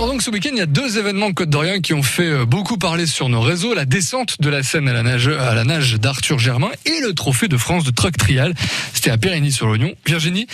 Alors donc ce week-end, il y a deux événements Côte d'Orient qui ont fait euh, beaucoup parler sur nos réseaux. La descente de la Seine à la nage, nage d'Arthur Germain et le trophée de France de truck trial. C'était à Périgny-sur-l'Oignon. Virginie,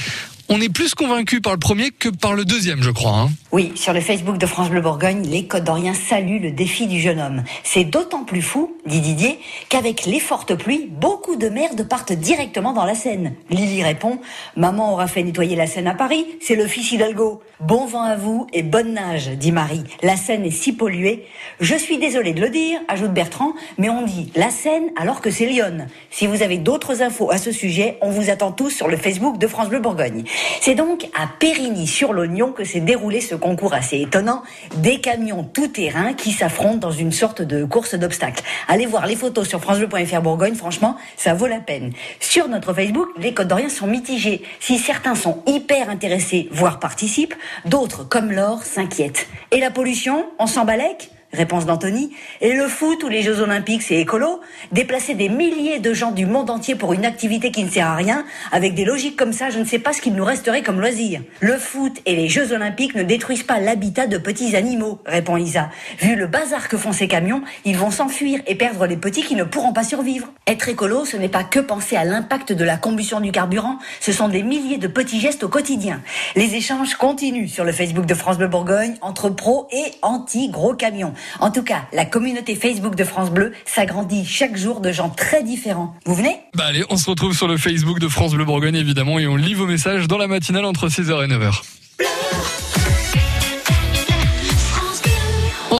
on est plus convaincu par le premier que par le deuxième, je crois. Hein. Oui, sur le Facebook de France Bleu Bourgogne, les Côtes d'Orient saluent le défi du jeune homme. C'est d'autant plus fou, dit Didier, qu'avec les fortes pluies, beaucoup de merdes partent directement dans la Seine. Lily répond Maman aura fait nettoyer la Seine à Paris, c'est le fils Hidalgo. Bon vent à vous et bonne nage, dit Marie. La Seine est si polluée. Je suis désolée de le dire, ajoute Bertrand, mais on dit la Seine alors que c'est Lyon. Si vous avez d'autres infos à ce sujet, on vous attend tous sur le Facebook de France Bleu Bourgogne. C'est donc à Périgny-sur-l'Oignon que s'est déroulé ce concours assez étonnant. Des camions tout-terrain qui s'affrontent dans une sorte de course d'obstacles. Allez voir les photos sur francebleu.fr Bourgogne, franchement, ça vaut la peine. Sur notre Facebook, les Côtes d'Orient sont mitigés. Si certains sont hyper intéressés, voire participent, d'autres, comme Laure, s'inquiètent. Et la pollution, on s'en balèque Réponse d'Anthony. Et le foot ou les Jeux Olympiques, c'est écolo Déplacer des milliers de gens du monde entier pour une activité qui ne sert à rien, avec des logiques comme ça, je ne sais pas ce qu'il nous resterait comme loisir. Le foot et les Jeux Olympiques ne détruisent pas l'habitat de petits animaux, répond Isa. Vu le bazar que font ces camions, ils vont s'enfuir et perdre les petits qui ne pourront pas survivre. Être écolo, ce n'est pas que penser à l'impact de la combustion du carburant, ce sont des milliers de petits gestes au quotidien. Les échanges continuent sur le Facebook de France Bleu Bourgogne entre pro et anti-gros camions. En tout cas, la communauté Facebook de France Bleu s'agrandit chaque jour de gens très différents. Vous venez Bah allez, on se retrouve sur le Facebook de France Bleu Bourgogne évidemment et on lit vos messages dans la matinale entre 6h et 9h.